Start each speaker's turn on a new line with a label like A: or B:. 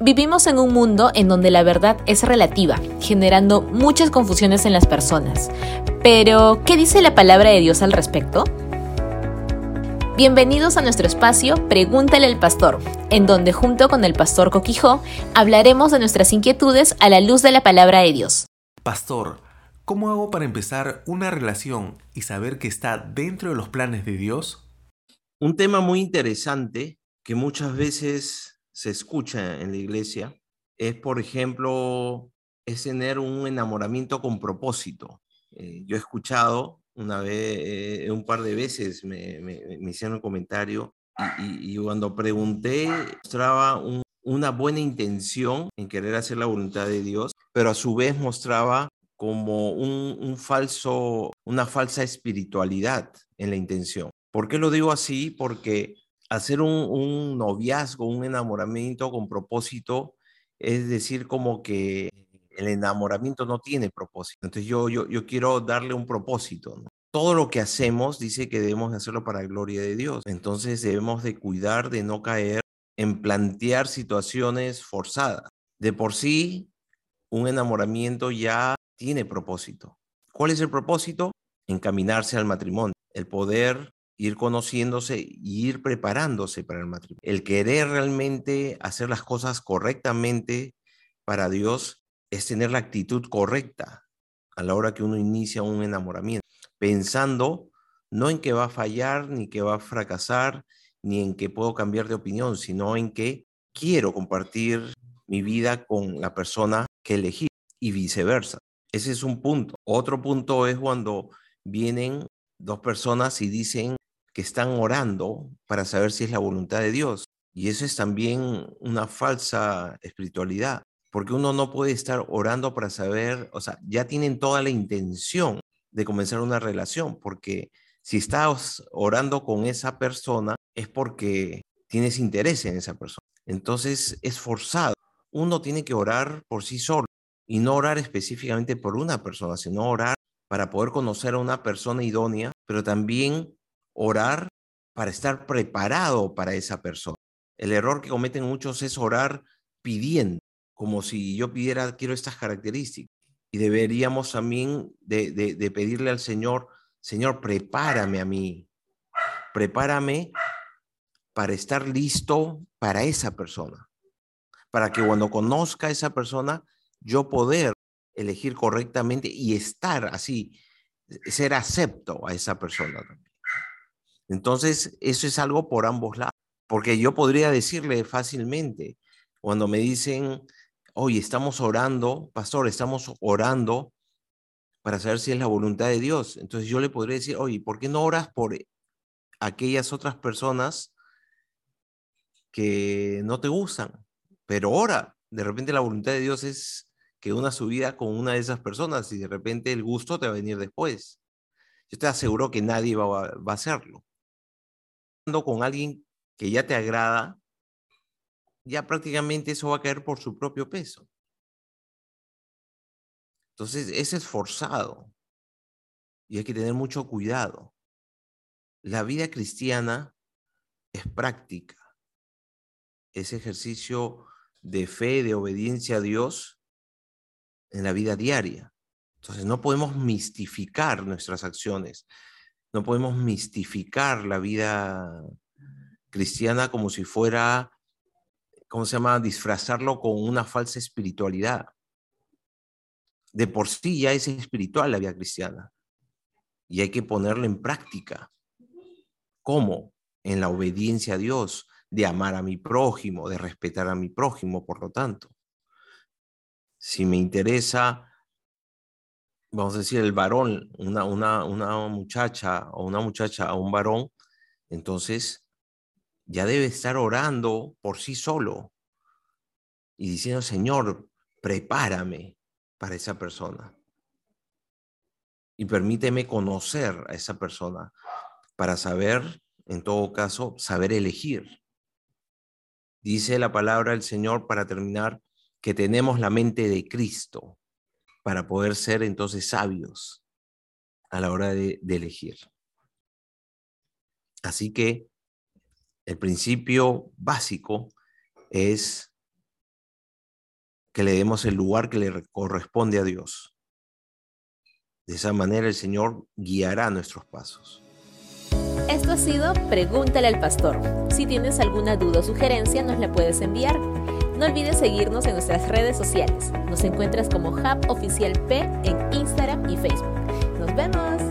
A: Vivimos en un mundo en donde la verdad es relativa, generando muchas confusiones en las personas. Pero, ¿qué dice la palabra de Dios al respecto? Bienvenidos a nuestro espacio Pregúntale al Pastor, en donde junto con el Pastor Coquijó hablaremos de nuestras inquietudes a la luz de la palabra de Dios.
B: Pastor, ¿cómo hago para empezar una relación y saber que está dentro de los planes de Dios?
C: Un tema muy interesante que muchas veces se escucha en la iglesia es, por ejemplo, es tener un enamoramiento con propósito. Eh, yo he escuchado una vez, eh, un par de veces me, hicieron un comentario y, cuando pregunté mostraba una buena intención en querer hacer la voluntad de Dios, pero a su vez mostraba como un, falso, una falsa espiritualidad en la intención. ¿Por qué lo digo así? Porque hacer un, noviazgo, un enamoramiento con propósito, es decir, como que el enamoramiento no tiene propósito. Entonces yo, yo, yo quiero darle un propósito. Todo lo que hacemos dice que debemos hacerlo para la gloria de Dios. Entonces debemos de cuidar de no caer en plantear situaciones forzadas. De por sí, un enamoramiento ya tiene propósito. ¿Cuál es el propósito? Encaminarse al matrimonio, el poder ir conociéndose y ir preparándose para el matrimonio. El querer realmente hacer las cosas correctamente para Dios es tener la actitud correcta a la hora que uno inicia un enamoramiento, pensando no en que va a fallar, ni que va a fracasar, ni en que puedo cambiar de opinión, sino en que quiero compartir mi vida con la persona que elegí y viceversa. Ese es un punto. Otro punto es cuando vienen dos personas y dicen, que están orando para saber si es la voluntad de Dios. Y eso es también una falsa espiritualidad, porque uno no puede estar orando para saber, o sea, ya tienen toda la intención de comenzar una relación, porque si estás orando con esa persona es porque tienes interés en esa persona. Entonces es forzado. Uno tiene que orar por sí solo y no orar específicamente por una persona, sino orar para poder conocer a una persona idónea, pero también orar para estar preparado para esa persona. El error que cometen muchos es orar pidiendo, como si yo pidiera, quiero estas características. Y deberíamos también de, pedirle al Señor, Señor, prepárame a mí, prepárame para estar listo para esa persona, para que cuando conozca a esa persona, yo poder elegir correctamente y estar así, ser acepto a esa persona también. Entonces, eso es algo por ambos lados, porque yo podría decirle fácilmente, cuando me dicen, oye, estamos orando, pastor, estamos orando para saber si es la voluntad de Dios. Entonces yo le podría decir, oye, ¿por qué no oras por aquellas otras personas que no te gustan? Pero ora, de repente la voluntad de Dios es que una su vida con una de esas personas y de repente el gusto te va a venir después. Yo te aseguro que nadie va a hacerlo con alguien que ya te agrada, ya prácticamente eso va a caer por su propio peso. Entonces, es esforzado y hay que tener mucho cuidado. La vida cristiana es práctica, es ejercicio de fe, de obediencia a Dios en la vida diaria. Entonces, no podemos mistificar nuestras acciones, no podemos mistificar la vida cristiana como si fuera, ¿cómo se llama?, disfrazarlo con una falsa espiritualidad. De por sí ya es espiritual la vida cristiana y hay que ponerla en práctica. ¿Cómo? En la obediencia a Dios, de amar a mi prójimo, de respetar a mi prójimo, por lo tanto. Si me interesa vamos a decir, el varón, una, una, una muchacha o una muchacha a un varón, entonces ya debe estar orando por sí solo y diciendo, Señor, prepárame para esa persona. Y permíteme conocer a esa persona para saber, en todo caso, saber elegir. Dice la palabra del Señor para terminar que tenemos la mente de Cristo para poder ser entonces sabios a la hora de, elegir. Así que el principio básico es que le demos el lugar que le corresponde a Dios. De esa manera el Señor guiará nuestros pasos.
A: Esto ha sido Pregúntale al Pastor. Si tienes alguna duda o sugerencia, nos la puedes enviar. No olvides seguirnos en nuestras redes sociales. Nos encuentras como Hub Oficial P en Instagram y Facebook. ¡Nos vemos!